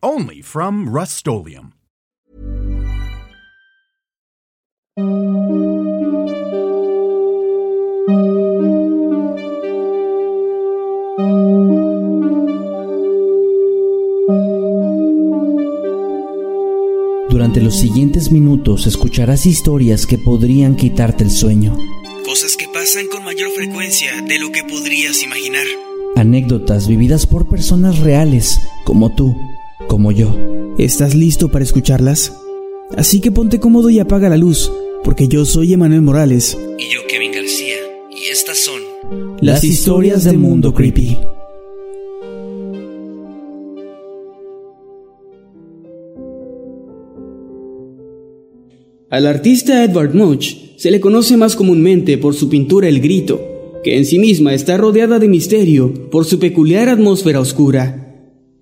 Only from Rust Durante los siguientes minutos escucharás historias que podrían quitarte el sueño. Cosas que pasan con mayor frecuencia de lo que podrías imaginar. Anécdotas vividas por personas reales, como tú, como yo. ¿Estás listo para escucharlas? Así que ponte cómodo y apaga la luz, porque yo soy Emanuel Morales. Y yo Kevin García. Y estas son las historias del mundo creepy. Al artista Edvard Munch se le conoce más comúnmente por su pintura El Grito, que en sí misma está rodeada de misterio por su peculiar atmósfera oscura.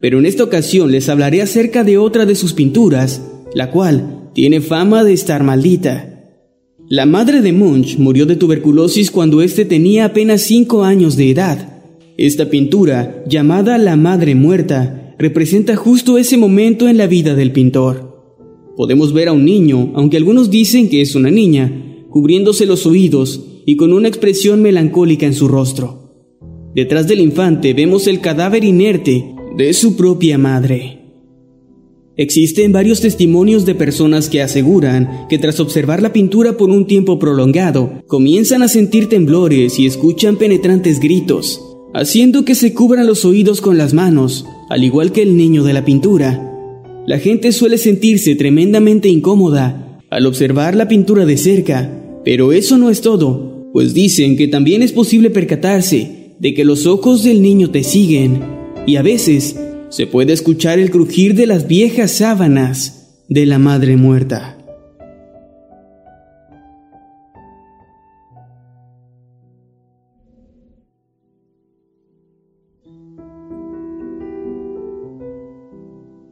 Pero en esta ocasión les hablaré acerca de otra de sus pinturas, la cual tiene fama de estar maldita. La madre de Munch murió de tuberculosis cuando éste tenía apenas 5 años de edad. Esta pintura, llamada La Madre Muerta, representa justo ese momento en la vida del pintor. Podemos ver a un niño, aunque algunos dicen que es una niña, cubriéndose los oídos y con una expresión melancólica en su rostro. Detrás del infante vemos el cadáver inerte de su propia madre. Existen varios testimonios de personas que aseguran que tras observar la pintura por un tiempo prolongado, comienzan a sentir temblores y escuchan penetrantes gritos, haciendo que se cubran los oídos con las manos, al igual que el niño de la pintura, la gente suele sentirse tremendamente incómoda al observar la pintura de cerca, pero eso no es todo, pues dicen que también es posible percatarse de que los ojos del niño te siguen y a veces se puede escuchar el crujir de las viejas sábanas de la madre muerta.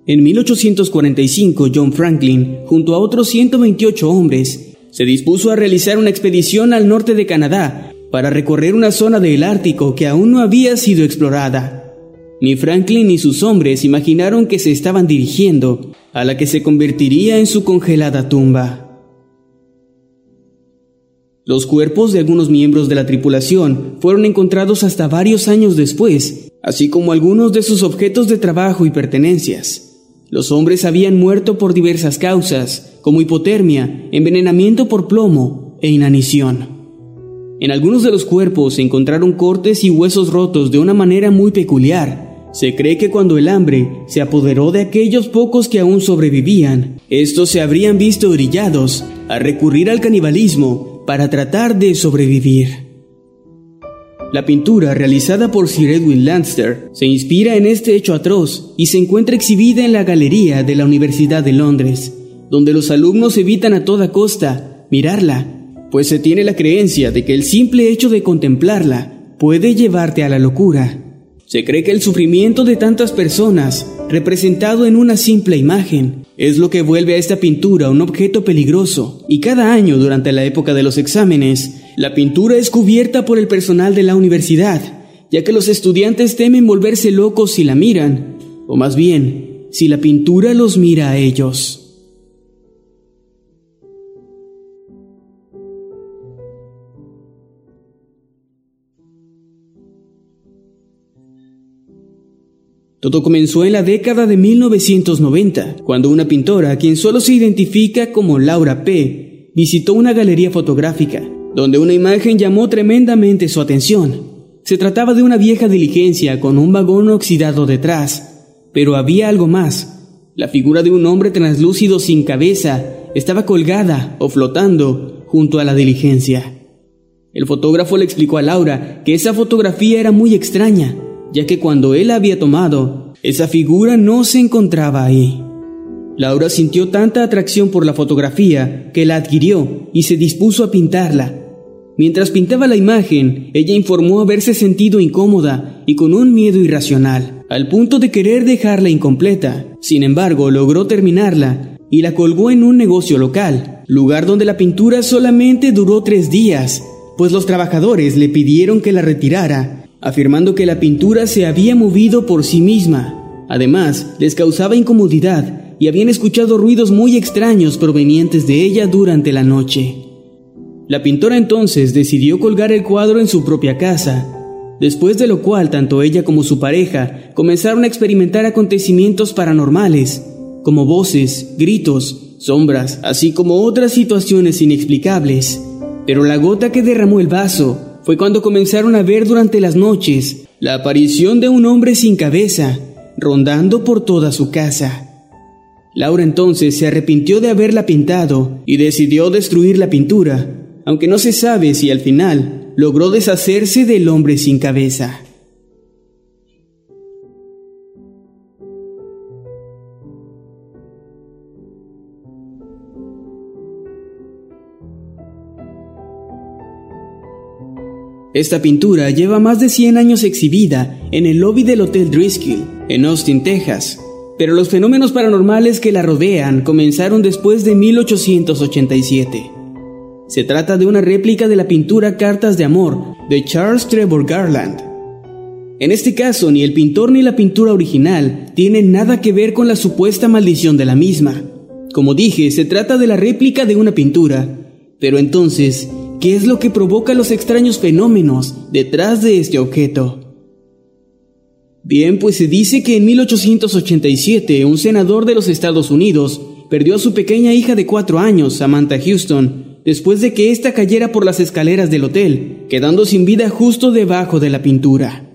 En 1845, John Franklin, junto a otros 128 hombres, se dispuso a realizar una expedición al norte de Canadá para recorrer una zona del Ártico que aún no había sido explorada. Ni Franklin ni sus hombres imaginaron que se estaban dirigiendo a la que se convertiría en su congelada tumba. Los cuerpos de algunos miembros de la tripulación fueron encontrados hasta varios años después, así como algunos de sus objetos de trabajo y pertenencias. Los hombres habían muerto por diversas causas, como hipotermia, envenenamiento por plomo e inanición. En algunos de los cuerpos se encontraron cortes y huesos rotos de una manera muy peculiar. Se cree que cuando el hambre se apoderó de aquellos pocos que aún sobrevivían, estos se habrían visto orillados a recurrir al canibalismo para tratar de sobrevivir. La pintura, realizada por Sir Edwin Lanster, se inspira en este hecho atroz y se encuentra exhibida en la galería de la Universidad de Londres, donde los alumnos evitan a toda costa mirarla, pues se tiene la creencia de que el simple hecho de contemplarla puede llevarte a la locura. Se cree que el sufrimiento de tantas personas, representado en una simple imagen, es lo que vuelve a esta pintura un objeto peligroso, y cada año durante la época de los exámenes, la pintura es cubierta por el personal de la universidad, ya que los estudiantes temen volverse locos si la miran, o más bien, si la pintura los mira a ellos. Todo comenzó en la década de 1990, cuando una pintora, quien solo se identifica como Laura P., visitó una galería fotográfica, donde una imagen llamó tremendamente su atención. Se trataba de una vieja diligencia con un vagón oxidado detrás, pero había algo más. La figura de un hombre translúcido sin cabeza estaba colgada o flotando junto a la diligencia. El fotógrafo le explicó a Laura que esa fotografía era muy extraña, ya que cuando él la había tomado, esa figura no se encontraba ahí. Laura sintió tanta atracción por la fotografía que la adquirió y se dispuso a pintarla. Mientras pintaba la imagen, ella informó haberse sentido incómoda y con un miedo irracional, al punto de querer dejarla incompleta. Sin embargo, logró terminarla y la colgó en un negocio local, lugar donde la pintura solamente duró tres días, pues los trabajadores le pidieron que la retirara, afirmando que la pintura se había movido por sí misma. Además, les causaba incomodidad y habían escuchado ruidos muy extraños provenientes de ella durante la noche. La pintora entonces decidió colgar el cuadro en su propia casa, después de lo cual tanto ella como su pareja comenzaron a experimentar acontecimientos paranormales, como voces, gritos, sombras, así como otras situaciones inexplicables. Pero la gota que derramó el vaso fue cuando comenzaron a ver durante las noches la aparición de un hombre sin cabeza, rondando por toda su casa. Laura entonces se arrepintió de haberla pintado y decidió destruir la pintura, aunque no se sabe si al final logró deshacerse del hombre sin cabeza. Esta pintura lleva más de 100 años exhibida en el lobby del Hotel Driscoll, en Austin, Texas, pero los fenómenos paranormales que la rodean comenzaron después de 1887. Se trata de una réplica de la pintura Cartas de Amor de Charles Trevor Garland. En este caso, ni el pintor ni la pintura original tienen nada que ver con la supuesta maldición de la misma. Como dije, se trata de la réplica de una pintura. Pero entonces, ¿Qué es lo que provoca los extraños fenómenos detrás de este objeto? Bien, pues se dice que en 1887 un senador de los Estados Unidos perdió a su pequeña hija de cuatro años, Samantha Houston, después de que ésta cayera por las escaleras del hotel, quedando sin vida justo debajo de la pintura.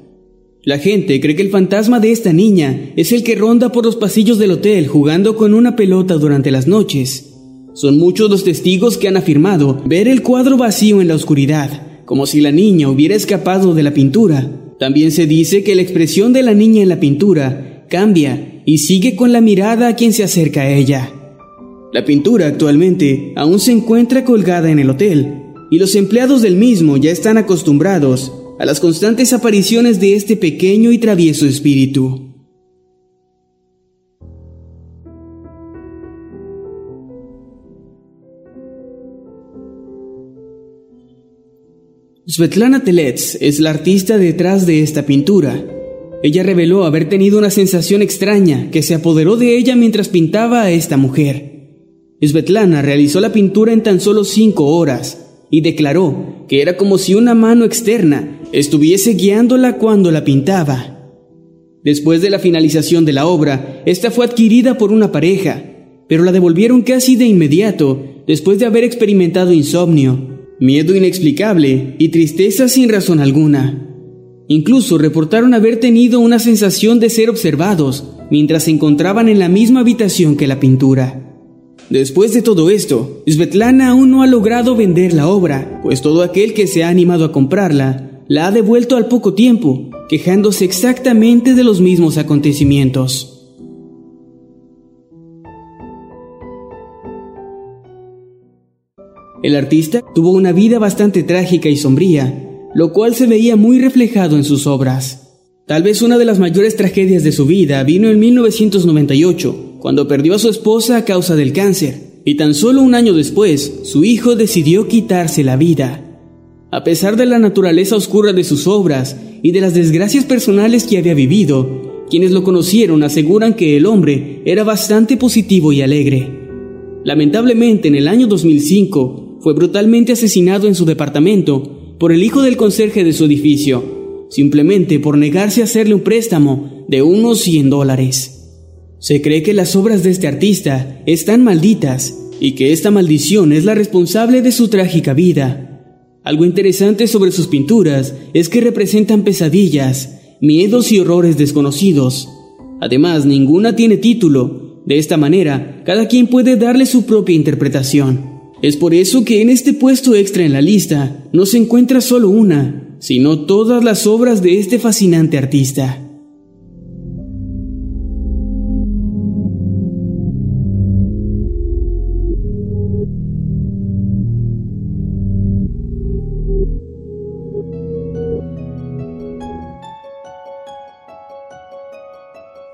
La gente cree que el fantasma de esta niña es el que ronda por los pasillos del hotel jugando con una pelota durante las noches, son muchos los testigos que han afirmado ver el cuadro vacío en la oscuridad, como si la niña hubiera escapado de la pintura. También se dice que la expresión de la niña en la pintura cambia y sigue con la mirada a quien se acerca a ella. La pintura actualmente aún se encuentra colgada en el hotel y los empleados del mismo ya están acostumbrados a las constantes apariciones de este pequeño y travieso espíritu. Svetlana Telets es la artista detrás de esta pintura. Ella reveló haber tenido una sensación extraña que se apoderó de ella mientras pintaba a esta mujer. Svetlana realizó la pintura en tan solo cinco horas y declaró que era como si una mano externa estuviese guiándola cuando la pintaba. Después de la finalización de la obra, esta fue adquirida por una pareja, pero la devolvieron casi de inmediato después de haber experimentado insomnio miedo inexplicable y tristeza sin razón alguna. Incluso reportaron haber tenido una sensación de ser observados mientras se encontraban en la misma habitación que la pintura. Después de todo esto, Svetlana aún no ha logrado vender la obra, pues todo aquel que se ha animado a comprarla la ha devuelto al poco tiempo, quejándose exactamente de los mismos acontecimientos. El artista tuvo una vida bastante trágica y sombría, lo cual se veía muy reflejado en sus obras. Tal vez una de las mayores tragedias de su vida vino en 1998, cuando perdió a su esposa a causa del cáncer, y tan solo un año después, su hijo decidió quitarse la vida. A pesar de la naturaleza oscura de sus obras y de las desgracias personales que había vivido, quienes lo conocieron aseguran que el hombre era bastante positivo y alegre. Lamentablemente, en el año 2005, fue brutalmente asesinado en su departamento por el hijo del conserje de su edificio, simplemente por negarse a hacerle un préstamo de unos 100 dólares. Se cree que las obras de este artista están malditas y que esta maldición es la responsable de su trágica vida. Algo interesante sobre sus pinturas es que representan pesadillas, miedos y horrores desconocidos. Además, ninguna tiene título. De esta manera, cada quien puede darle su propia interpretación. Es por eso que en este puesto extra en la lista no se encuentra solo una, sino todas las obras de este fascinante artista.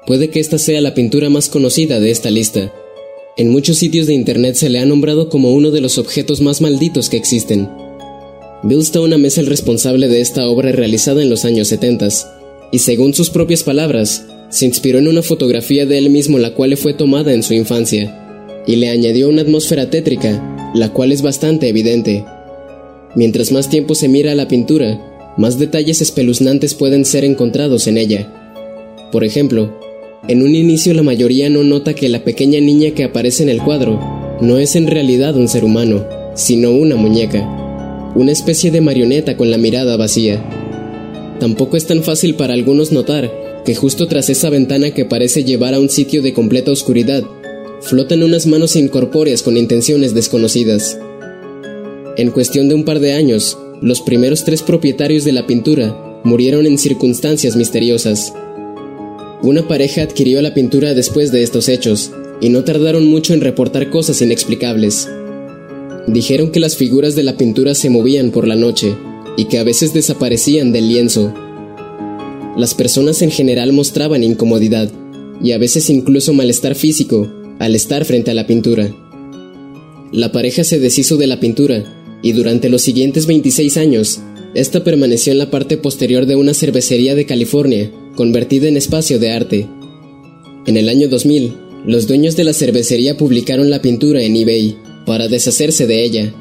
Puede que esta sea la pintura más conocida de esta lista, en muchos sitios de internet se le ha nombrado como uno de los objetos más malditos que existen. Bill Stone es el responsable de esta obra realizada en los años 70 y según sus propias palabras, se inspiró en una fotografía de él mismo la cual le fue tomada en su infancia y le añadió una atmósfera tétrica, la cual es bastante evidente. Mientras más tiempo se mira a la pintura, más detalles espeluznantes pueden ser encontrados en ella. Por ejemplo, en un inicio la mayoría no nota que la pequeña niña que aparece en el cuadro no es en realidad un ser humano, sino una muñeca, una especie de marioneta con la mirada vacía. Tampoco es tan fácil para algunos notar que justo tras esa ventana que parece llevar a un sitio de completa oscuridad, flotan unas manos incorpóreas con intenciones desconocidas. En cuestión de un par de años, los primeros tres propietarios de la pintura murieron en circunstancias misteriosas. Una pareja adquirió la pintura después de estos hechos, y no tardaron mucho en reportar cosas inexplicables. Dijeron que las figuras de la pintura se movían por la noche, y que a veces desaparecían del lienzo. Las personas en general mostraban incomodidad, y a veces incluso malestar físico, al estar frente a la pintura. La pareja se deshizo de la pintura y durante los siguientes 26 años, esta permaneció en la parte posterior de una cervecería de California, convertida en espacio de arte. En el año 2000, los dueños de la cervecería publicaron la pintura en eBay para deshacerse de ella,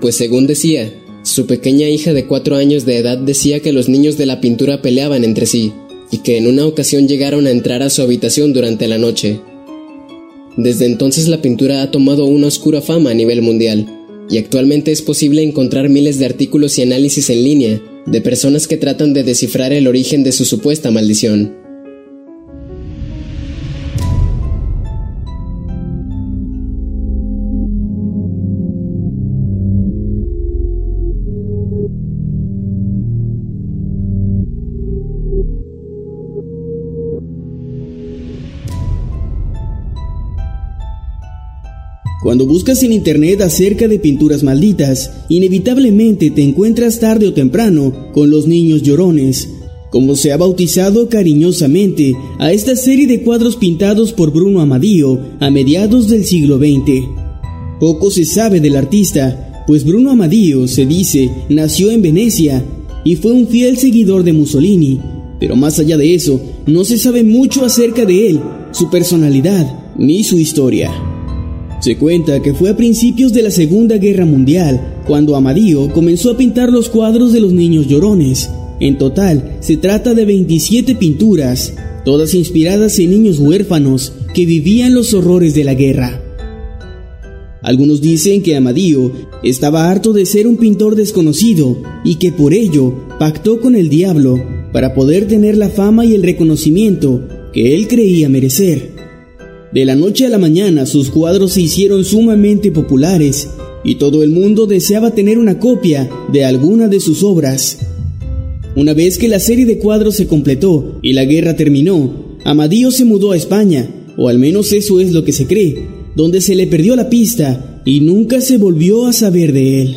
pues según decía, su pequeña hija de cuatro años de edad decía que los niños de la pintura peleaban entre sí y que en una ocasión llegaron a entrar a su habitación durante la noche. Desde entonces la pintura ha tomado una oscura fama a nivel mundial, y actualmente es posible encontrar miles de artículos y análisis en línea de personas que tratan de descifrar el origen de su supuesta maldición. Cuando buscas en internet acerca de pinturas malditas, inevitablemente te encuentras tarde o temprano con los niños llorones, como se ha bautizado cariñosamente a esta serie de cuadros pintados por Bruno Amadío a mediados del siglo XX. Poco se sabe del artista, pues Bruno Amadío, se dice, nació en Venecia y fue un fiel seguidor de Mussolini, pero más allá de eso, no se sabe mucho acerca de él, su personalidad ni su historia. Se cuenta que fue a principios de la Segunda Guerra Mundial cuando Amadío comenzó a pintar los cuadros de los niños llorones. En total, se trata de 27 pinturas, todas inspiradas en niños huérfanos que vivían los horrores de la guerra. Algunos dicen que Amadío estaba harto de ser un pintor desconocido y que por ello pactó con el diablo para poder tener la fama y el reconocimiento que él creía merecer. De la noche a la mañana sus cuadros se hicieron sumamente populares y todo el mundo deseaba tener una copia de alguna de sus obras. Una vez que la serie de cuadros se completó y la guerra terminó, Amadío se mudó a España, o al menos eso es lo que se cree, donde se le perdió la pista y nunca se volvió a saber de él.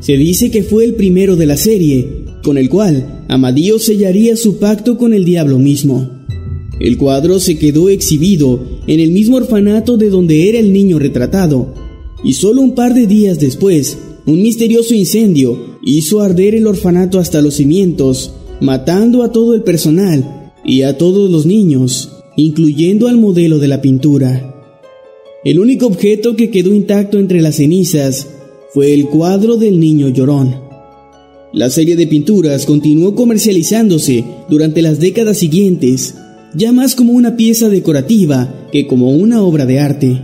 Se dice que fue el primero de la serie, con el cual Amadío sellaría su pacto con el diablo mismo. El cuadro se quedó exhibido en el mismo orfanato de donde era el niño retratado, y solo un par de días después, un misterioso incendio hizo arder el orfanato hasta los cimientos, matando a todo el personal y a todos los niños, incluyendo al modelo de la pintura. El único objeto que quedó intacto entre las cenizas fue el cuadro del niño llorón. La serie de pinturas continuó comercializándose durante las décadas siguientes ya más como una pieza decorativa que como una obra de arte.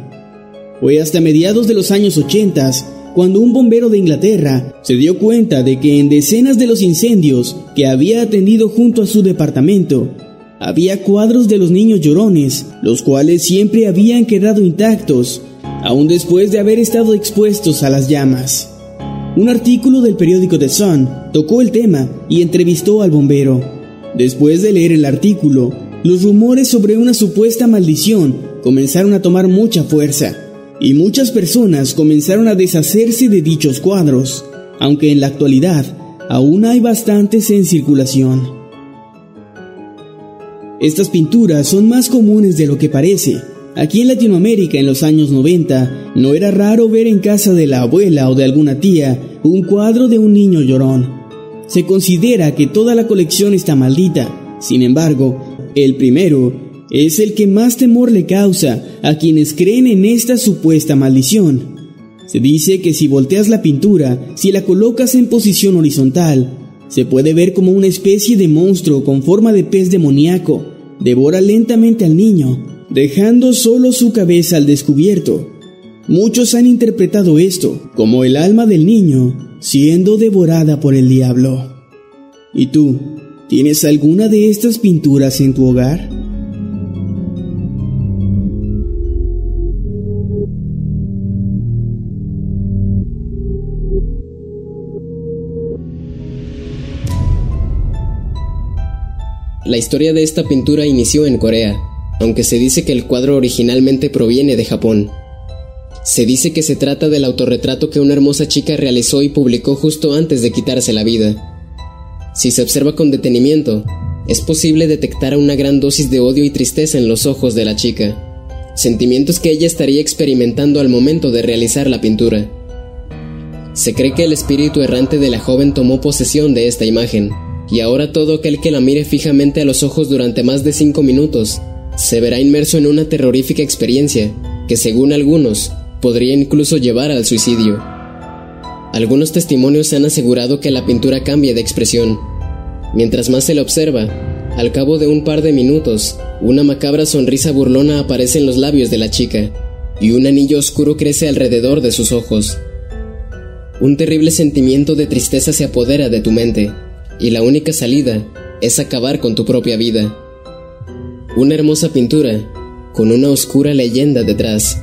Fue hasta mediados de los años 80 cuando un bombero de Inglaterra se dio cuenta de que en decenas de los incendios que había atendido junto a su departamento, había cuadros de los niños llorones, los cuales siempre habían quedado intactos, aún después de haber estado expuestos a las llamas. Un artículo del periódico The Sun tocó el tema y entrevistó al bombero. Después de leer el artículo, los rumores sobre una supuesta maldición comenzaron a tomar mucha fuerza y muchas personas comenzaron a deshacerse de dichos cuadros, aunque en la actualidad aún hay bastantes en circulación. Estas pinturas son más comunes de lo que parece. Aquí en Latinoamérica en los años 90 no era raro ver en casa de la abuela o de alguna tía un cuadro de un niño llorón. Se considera que toda la colección está maldita. Sin embargo, el primero es el que más temor le causa a quienes creen en esta supuesta maldición. Se dice que si volteas la pintura, si la colocas en posición horizontal, se puede ver como una especie de monstruo con forma de pez demoníaco devora lentamente al niño, dejando solo su cabeza al descubierto. Muchos han interpretado esto como el alma del niño siendo devorada por el diablo. ¿Y tú, tienes alguna de estas pinturas en tu hogar? La historia de esta pintura inició en Corea, aunque se dice que el cuadro originalmente proviene de Japón. Se dice que se trata del autorretrato que una hermosa chica realizó y publicó justo antes de quitarse la vida. Si se observa con detenimiento, es posible detectar una gran dosis de odio y tristeza en los ojos de la chica, sentimientos que ella estaría experimentando al momento de realizar la pintura. Se cree que el espíritu errante de la joven tomó posesión de esta imagen, y ahora todo aquel que la mire fijamente a los ojos durante más de cinco minutos se verá inmerso en una terrorífica experiencia que según algunos podría incluso llevar al suicidio. Algunos testimonios han asegurado que la pintura cambia de expresión. Mientras más se la observa, al cabo de un par de minutos, una macabra sonrisa burlona aparece en los labios de la chica, y un anillo oscuro crece alrededor de sus ojos. Un terrible sentimiento de tristeza se apodera de tu mente, y la única salida es acabar con tu propia vida. Una hermosa pintura con una oscura leyenda detrás.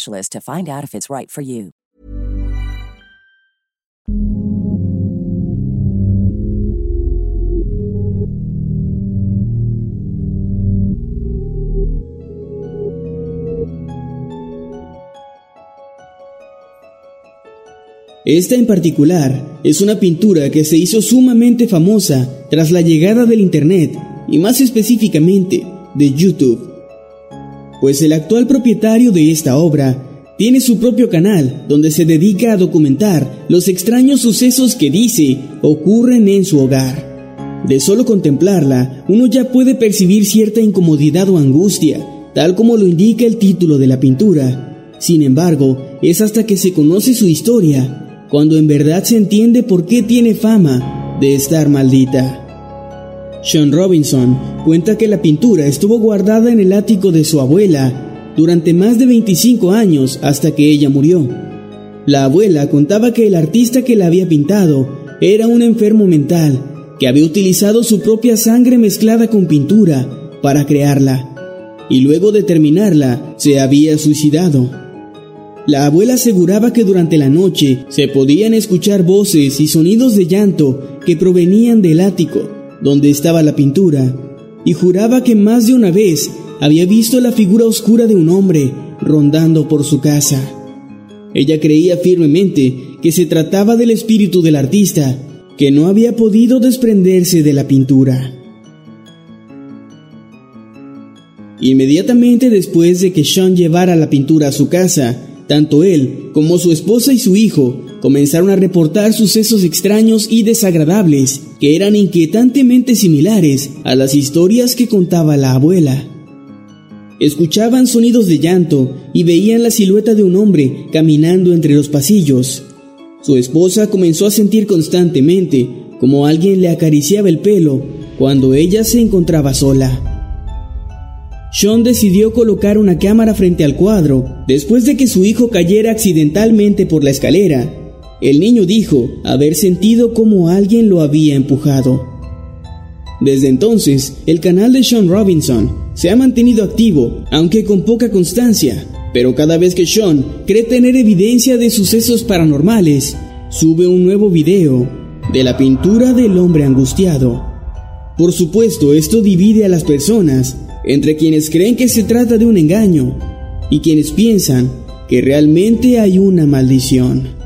specialist to find out if it's right for you. Esta en particular es una pintura que se hizo sumamente famosa tras la llegada del Internet y más específicamente de YouTube pues el actual propietario de esta obra tiene su propio canal donde se dedica a documentar los extraños sucesos que dice ocurren en su hogar. De solo contemplarla, uno ya puede percibir cierta incomodidad o angustia, tal como lo indica el título de la pintura. Sin embargo, es hasta que se conoce su historia, cuando en verdad se entiende por qué tiene fama de estar maldita. Sean Robinson cuenta que la pintura estuvo guardada en el ático de su abuela durante más de 25 años hasta que ella murió. La abuela contaba que el artista que la había pintado era un enfermo mental que había utilizado su propia sangre mezclada con pintura para crearla y luego de terminarla se había suicidado. La abuela aseguraba que durante la noche se podían escuchar voces y sonidos de llanto que provenían del ático donde estaba la pintura, y juraba que más de una vez había visto la figura oscura de un hombre rondando por su casa. Ella creía firmemente que se trataba del espíritu del artista, que no había podido desprenderse de la pintura. Inmediatamente después de que Sean llevara la pintura a su casa, Tanto él como su esposa y su hijo comenzaron a reportar sucesos extraños y desagradables que eran inquietantemente similares a las historias que contaba la abuela. Escuchaban sonidos de llanto y veían la silueta de un hombre caminando entre los pasillos. Su esposa comenzó a sentir constantemente como alguien le acariciaba el pelo cuando ella se encontraba sola. Sean decidió colocar una cámara frente al cuadro después de que su hijo cayera accidentalmente por la escalera. El niño dijo haber sentido como alguien lo había empujado. Desde entonces, el canal de Sean Robinson se ha mantenido activo, aunque con poca constancia, pero cada vez que Sean cree tener evidencia de sucesos paranormales, sube un nuevo video de la pintura del hombre angustiado. Por supuesto, esto divide a las personas entre quienes creen que se trata de un engaño y quienes piensan que realmente hay una maldición.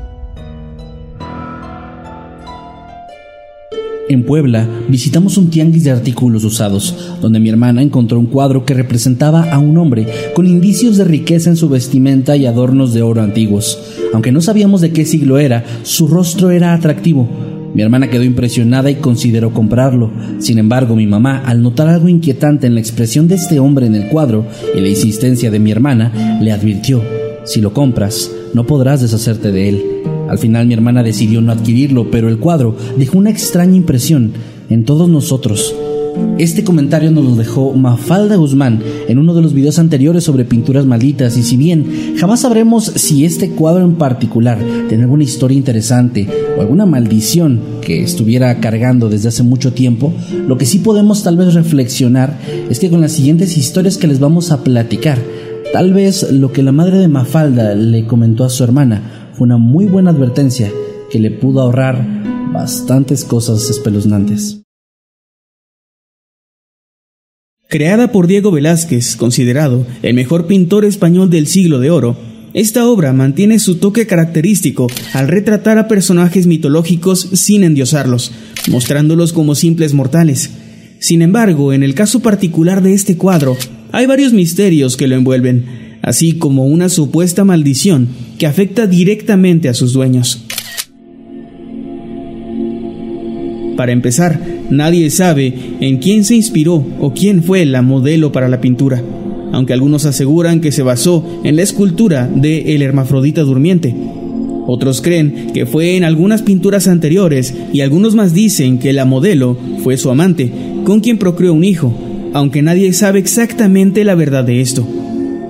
En Puebla visitamos un tianguis de artículos usados, donde mi hermana encontró un cuadro que representaba a un hombre con indicios de riqueza en su vestimenta y adornos de oro antiguos. Aunque no sabíamos de qué siglo era, su rostro era atractivo. Mi hermana quedó impresionada y consideró comprarlo. Sin embargo, mi mamá, al notar algo inquietante en la expresión de este hombre en el cuadro y la insistencia de mi hermana, le advirtió, si lo compras, no podrás deshacerte de él. Al final mi hermana decidió no adquirirlo, pero el cuadro dejó una extraña impresión en todos nosotros. Este comentario nos lo dejó Mafalda Guzmán en uno de los videos anteriores sobre pinturas malditas y si bien jamás sabremos si este cuadro en particular tiene alguna historia interesante o alguna maldición que estuviera cargando desde hace mucho tiempo, lo que sí podemos tal vez reflexionar es que con las siguientes historias que les vamos a platicar, tal vez lo que la madre de Mafalda le comentó a su hermana fue una muy buena advertencia que le pudo ahorrar bastantes cosas espeluznantes. Creada por Diego Velázquez, considerado el mejor pintor español del siglo de oro, esta obra mantiene su toque característico al retratar a personajes mitológicos sin endiosarlos, mostrándolos como simples mortales. Sin embargo, en el caso particular de este cuadro, hay varios misterios que lo envuelven, así como una supuesta maldición que afecta directamente a sus dueños. Para empezar, nadie sabe en quién se inspiró o quién fue la modelo para la pintura, aunque algunos aseguran que se basó en la escultura de El Hermafrodita Durmiente. Otros creen que fue en algunas pinturas anteriores y algunos más dicen que la modelo fue su amante, con quien procreó un hijo, aunque nadie sabe exactamente la verdad de esto.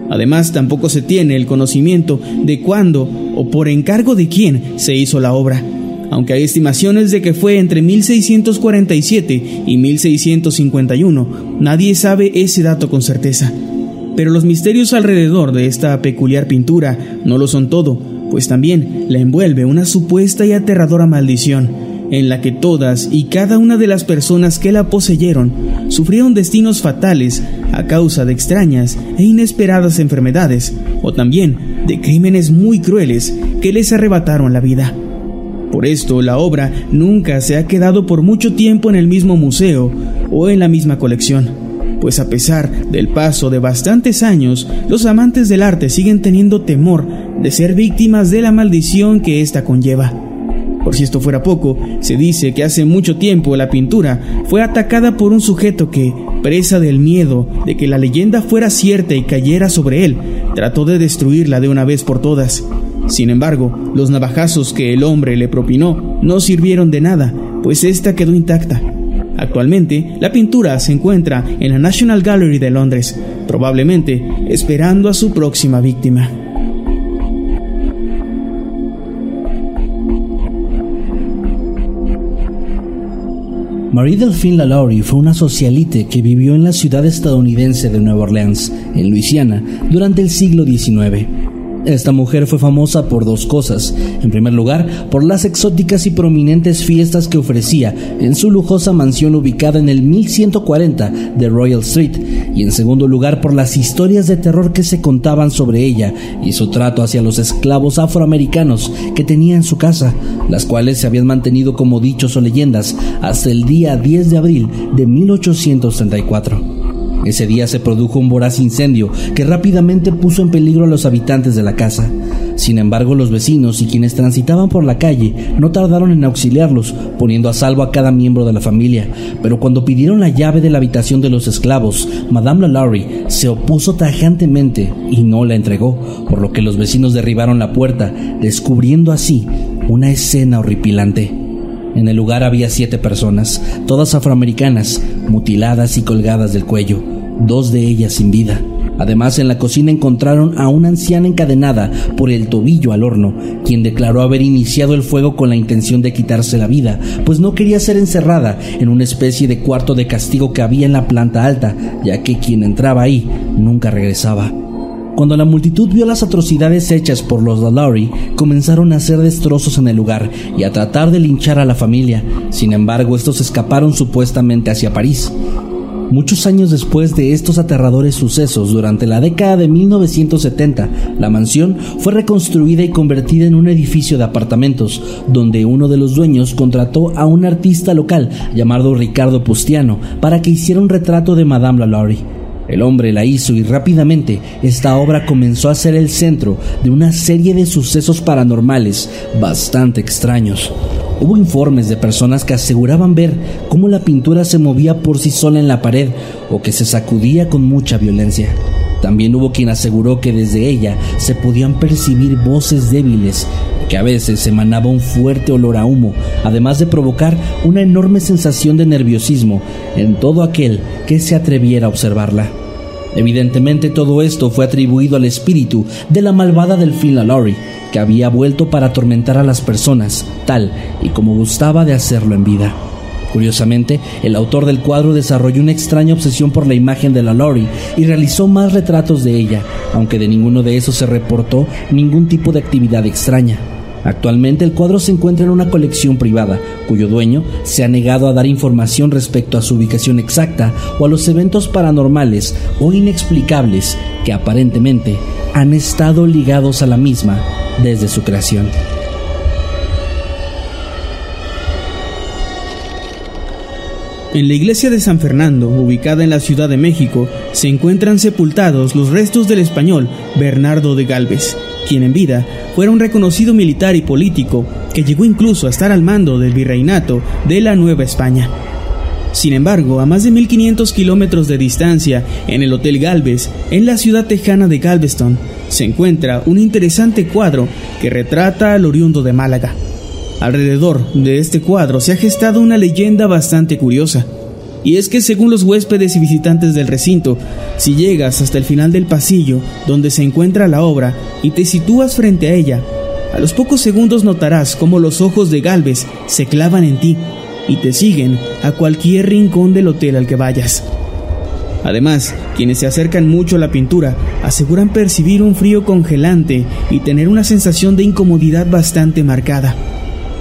Además, tampoco se tiene el conocimiento de cuándo o por encargo de quién se hizo la obra, aunque hay estimaciones de que fue entre 1647 y 1651, nadie sabe ese dato con certeza. Pero los misterios alrededor de esta peculiar pintura no lo son todo, pues también la envuelve una supuesta y aterradora maldición, en la que todas y cada una de las personas que la poseyeron sufrieron destinos fatales a causa de extrañas e inesperadas enfermedades o también de crímenes muy crueles que les arrebataron la vida. Por esto, la obra nunca se ha quedado por mucho tiempo en el mismo museo o en la misma colección, pues a pesar del paso de bastantes años, los amantes del arte siguen teniendo temor de ser víctimas de la maldición que ésta conlleva. Por si esto fuera poco, se dice que hace mucho tiempo la pintura fue atacada por un sujeto que, presa del miedo de que la leyenda fuera cierta y cayera sobre él, trató de destruirla de una vez por todas. Sin embargo, los navajazos que el hombre le propinó no sirvieron de nada, pues esta quedó intacta. Actualmente, la pintura se encuentra en la National Gallery de Londres, probablemente esperando a su próxima víctima. Marie Delphine LaLaurie fue una socialite que vivió en la ciudad estadounidense de Nueva Orleans, en Luisiana, durante el siglo XIX. Esta mujer fue famosa por dos cosas. En primer lugar, por las exóticas y prominentes fiestas que ofrecía en su lujosa mansión ubicada en el 1140 de Royal Street. Y en segundo lugar, por las historias de terror que se contaban sobre ella y su trato hacia los esclavos afroamericanos que tenía en su casa, las cuales se habían mantenido como dichos o leyendas hasta el día 10 de abril de 1834. Ese día se produjo un voraz incendio que rápidamente puso en peligro a los habitantes de la casa. Sin embargo, los vecinos y quienes transitaban por la calle no tardaron en auxiliarlos, poniendo a salvo a cada miembro de la familia. Pero cuando pidieron la llave de la habitación de los esclavos, Madame Lalaurie se opuso tajantemente y no la entregó, por lo que los vecinos derribaron la puerta, descubriendo así una escena horripilante. En el lugar había siete personas, todas afroamericanas, mutiladas y colgadas del cuello, dos de ellas sin vida. Además, en la cocina encontraron a una anciana encadenada por el tobillo al horno, quien declaró haber iniciado el fuego con la intención de quitarse la vida, pues no quería ser encerrada en una especie de cuarto de castigo que había en la planta alta, ya que quien entraba ahí nunca regresaba. Cuando la multitud vio las atrocidades hechas por los Lalaurie, comenzaron a hacer destrozos en el lugar y a tratar de linchar a la familia. Sin embargo, estos escaparon supuestamente hacia París. Muchos años después de estos aterradores sucesos, durante la década de 1970, la mansión fue reconstruida y convertida en un edificio de apartamentos, donde uno de los dueños contrató a un artista local llamado Ricardo Pustiano para que hiciera un retrato de Madame Lalaurie. El hombre la hizo y rápidamente esta obra comenzó a ser el centro de una serie de sucesos paranormales bastante extraños. Hubo informes de personas que aseguraban ver cómo la pintura se movía por sí sola en la pared o que se sacudía con mucha violencia. También hubo quien aseguró que desde ella se podían percibir voces débiles que a veces emanaba un fuerte olor a humo, además de provocar una enorme sensación de nerviosismo en todo aquel que se atreviera a observarla. Evidentemente todo esto fue atribuido al espíritu de la malvada Delfina Laurie, que había vuelto para atormentar a las personas, tal y como gustaba de hacerlo en vida. Curiosamente, el autor del cuadro desarrolló una extraña obsesión por la imagen de la Lori y realizó más retratos de ella, aunque de ninguno de esos se reportó ningún tipo de actividad extraña. Actualmente el cuadro se encuentra en una colección privada, cuyo dueño se ha negado a dar información respecto a su ubicación exacta o a los eventos paranormales o inexplicables que aparentemente han estado ligados a la misma desde su creación. En la iglesia de San Fernando, ubicada en la Ciudad de México, se encuentran sepultados los restos del español Bernardo de Galvez, quien en vida fuera un reconocido militar y político que llegó incluso a estar al mando del virreinato de la Nueva España. Sin embargo, a más de 1500 kilómetros de distancia, en el Hotel Galvez, en la ciudad tejana de Galveston, se encuentra un interesante cuadro que retrata al oriundo de Málaga. Alrededor de este cuadro se ha gestado una leyenda bastante curiosa. Y es que según los huéspedes y visitantes del recinto, si llegas hasta el final del pasillo donde se encuentra la obra y te sitúas frente a ella, a los pocos segundos notarás cómo los ojos de Galvez se clavan en ti y te siguen a cualquier rincón del hotel al que vayas. Además, quienes se acercan mucho a la pintura aseguran percibir un frío congelante y tener una sensación de incomodidad bastante marcada.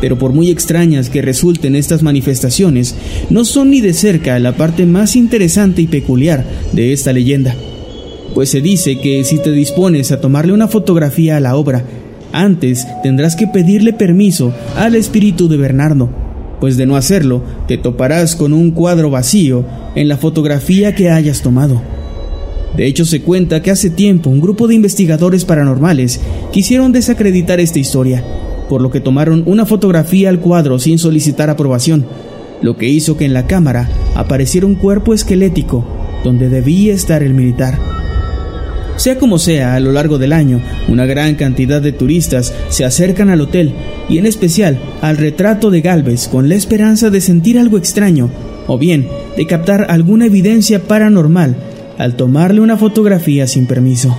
Pero por muy extrañas que resulten estas manifestaciones, no son ni de cerca la parte más interesante y peculiar de esta leyenda. Pues se dice que si te dispones a tomarle una fotografía a la obra, antes tendrás que pedirle permiso al espíritu de Bernardo, pues de no hacerlo te toparás con un cuadro vacío en la fotografía que hayas tomado. De hecho, se cuenta que hace tiempo un grupo de investigadores paranormales quisieron desacreditar esta historia, por lo que tomaron una fotografía al cuadro sin solicitar aprobación, lo que hizo que en la cámara apareciera un cuerpo esquelético donde debía estar el militar. Sea como sea, a lo largo del año, una gran cantidad de turistas se acercan al hotel y en especial al retrato de Galvez con la esperanza de sentir algo extraño o bien de captar alguna evidencia paranormal al tomarle una fotografía sin permiso.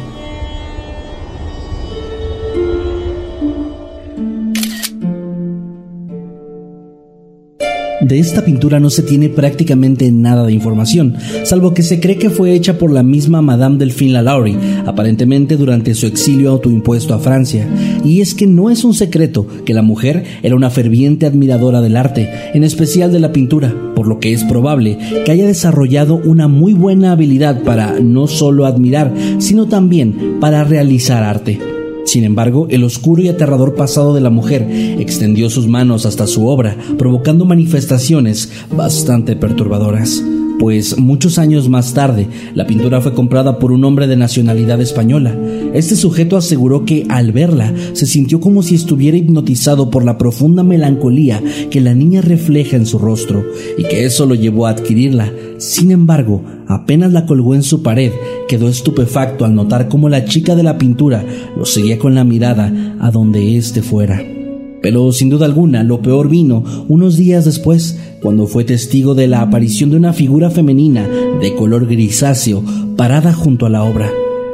De esta pintura no se tiene prácticamente nada de información, salvo que se cree que fue hecha por la misma Madame Delphine Lalaurie, aparentemente durante su exilio autoimpuesto a Francia. Y es que no es un secreto que la mujer era una ferviente admiradora del arte, en especial de la pintura, por lo que es probable que haya desarrollado una muy buena habilidad para no solo admirar, sino también para realizar arte. Sin embargo, el oscuro y aterrador pasado de la mujer extendió sus manos hasta su obra, provocando manifestaciones bastante perturbadoras. Pues muchos años más tarde, la pintura fue comprada por un hombre de nacionalidad española, Este sujeto aseguró que al verla se sintió como si estuviera hipnotizado por la profunda melancolía que la niña refleja en su rostro y que eso lo llevó a adquirirla. Sin embargo, apenas la colgó en su pared, quedó estupefacto al notar cómo la chica de la pintura lo seguía con la mirada a donde éste fuera. Pero sin duda alguna, lo peor vino unos días después, cuando fue testigo de la aparición de una figura femenina de color grisáceo parada junto a la obra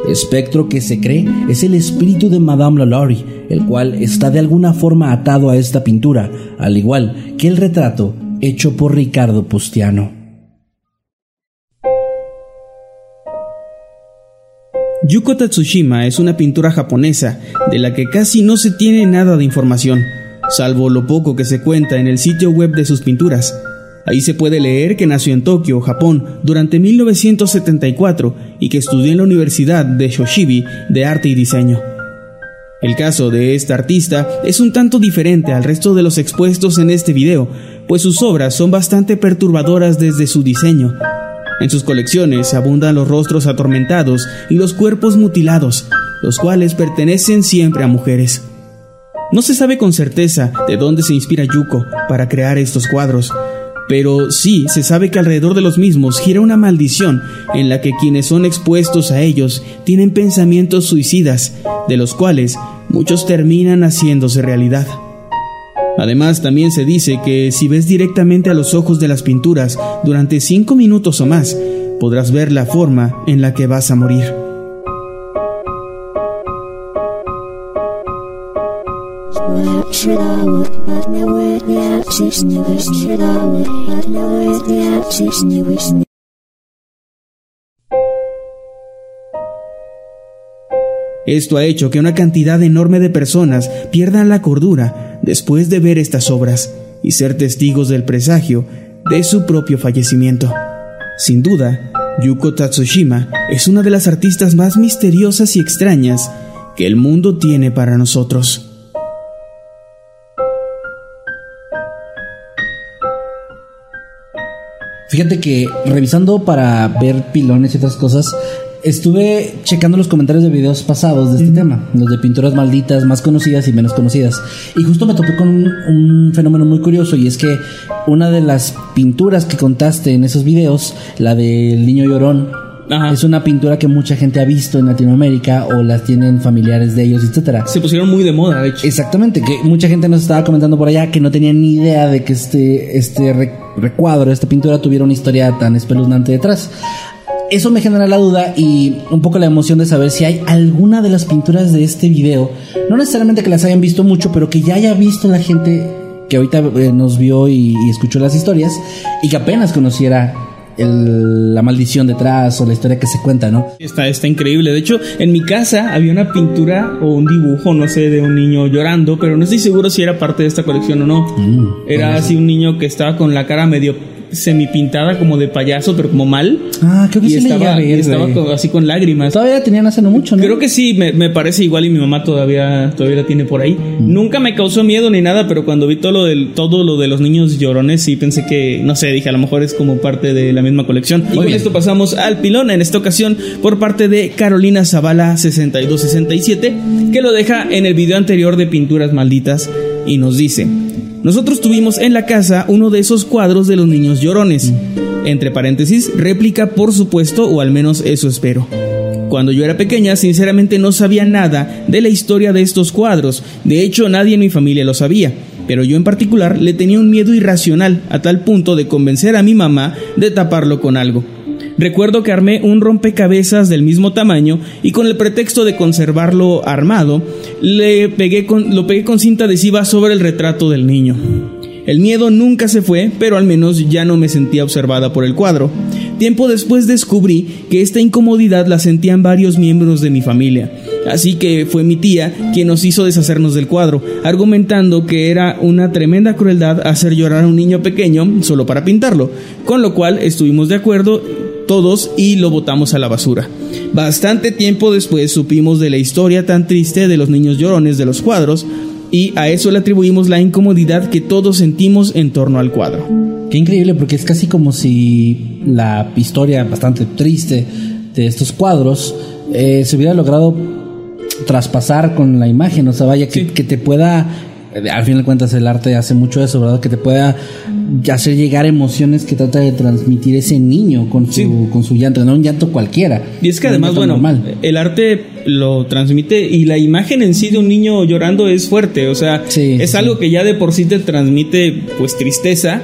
espectro que se cree es el espíritu de Madame Lalaurie, el cual está de alguna forma atado a esta pintura, al igual que el retrato hecho por Ricardo Pustiano. Yuko Tatsushima es una pintura japonesa de la que casi no se tiene nada de información, salvo lo poco que se cuenta en el sitio web de sus pinturas. Ahí se puede leer que nació en Tokio, Japón, durante 1974 y que estudió en la Universidad de Shoshibi de Arte y Diseño. El caso de esta artista es un tanto diferente al resto de los expuestos en este video, pues sus obras son bastante perturbadoras desde su diseño. En sus colecciones abundan los rostros atormentados y los cuerpos mutilados, los cuales pertenecen siempre a mujeres. No se sabe con certeza de dónde se inspira Yuko para crear estos cuadros, pero sí se sabe que alrededor de los mismos gira una maldición en la que quienes son expuestos a ellos tienen pensamientos suicidas, de los cuales muchos terminan haciéndose realidad. Además, también se dice que si ves directamente a los ojos de las pinturas durante cinco minutos o más, podrás ver la forma en la que vas a morir. Esto ha hecho que una cantidad enorme de personas pierdan la cordura después de ver estas obras y ser testigos del presagio de su propio fallecimiento. Sin duda, Yuko Tatsushima es una de las artistas más misteriosas y extrañas que el mundo tiene para nosotros. Fíjate que revisando para ver pilones y otras cosas, estuve checando los comentarios de videos pasados de este tema, los de pinturas malditas, más conocidas y menos conocidas. Y justo me topé con un, fenómeno muy curioso y es que una de las pinturas que contaste en esos videos, la del niño llorón, es una pintura que mucha gente ha visto en Latinoamérica o las tienen familiares de ellos, etcétera. Se pusieron muy de moda, de hecho. Exactamente, que mucha gente nos estaba comentando por allá que no tenían ni idea de que este, este recuadro, esta pintura tuviera una historia tan espeluznante detrás. Eso me genera la duda y un poco la emoción de saber si hay alguna de las pinturas de este video, no necesariamente que las hayan visto mucho, pero que ya haya visto la gente que ahorita eh, nos vio y escuchó las historias y que apenas conociera la maldición detrás o la historia que se cuenta, ¿no? Está, está increíble. De hecho, en mi casa había una pintura o un dibujo, no sé, de un niño llorando, pero no estoy seguro si era parte de esta colección o no. Mm, era así un niño que estaba con la cara medio semipintada como de payaso, pero como mal. Ah, creo que sí estaba, estaba así con lágrimas. Todavía tenían hace no mucho, ¿no? Creo que sí, me, parece igual y mi mamá todavía, todavía la tiene por ahí. Mm. Nunca me causó miedo ni nada, pero cuando vi todo lo, del, todo lo de los niños llorones, sí pensé que, no sé, dije, a lo mejor es como parte de la misma colección. y con esto pasamos al pilón, en esta ocasión por parte de Carolina Zavala 6267, que lo deja en el video anterior de Pinturas Malditas y nos dice... Nosotros tuvimos en la casa uno de esos cuadros de los niños llorones. Entre paréntesis, réplica por supuesto, o al menos eso espero. Cuando yo era pequeña, sinceramente no sabía nada de la historia de estos cuadros. De hecho, nadie en mi familia lo sabía. Pero yo en particular le tenía un miedo irracional a tal punto de convencer a mi mamá de taparlo con algo. Recuerdo que armé un rompecabezas del mismo tamaño y con el pretexto de conservarlo armado, le pegué con, lo pegué con cinta adhesiva sobre el retrato del niño. El miedo nunca se fue, pero al menos ya no me sentía observada por el cuadro. Tiempo después descubrí que esta incomodidad la sentían varios miembros de mi familia, así que fue mi tía quien nos hizo deshacernos del cuadro, argumentando que era una tremenda crueldad hacer llorar a un niño pequeño solo para pintarlo, con lo cual estuvimos de acuerdo todos y lo botamos a la basura. Bastante tiempo después supimos de la historia tan triste de los niños llorones de los cuadros y a eso le atribuimos la incomodidad que todos sentimos en torno al cuadro. Qué increíble porque es casi como si la historia bastante triste de estos cuadros eh, se hubiera logrado traspasar con la imagen, o sea, vaya, que, que te pueda al fin de cuentas el arte hace mucho eso, ¿verdad? Que te pueda hacer llegar emociones que trata de transmitir ese niño con su, con su llanto, no un llanto cualquiera. Y es que además, bueno, el arte lo transmite y la imagen en sí de un niño llorando es fuerte, o sea, es algo que ya de por sí te transmite pues tristeza.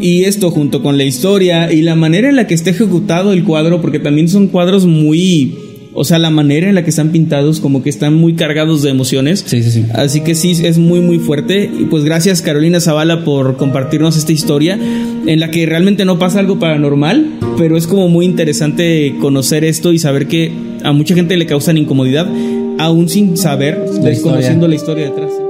Y esto junto con la historia y la manera en la que está ejecutado el cuadro, porque también son cuadros muy o sea, la manera en la que están pintados, como que están muy cargados de emociones. Sí, sí, sí. Así que sí, es muy, muy fuerte. Y pues gracias, Carolina Zavala, por compartirnos esta historia en la que realmente no pasa algo paranormal, pero es como muy interesante conocer esto y saber que a mucha gente le causan incomodidad, aún sin saber, desconociendo la historia detrás.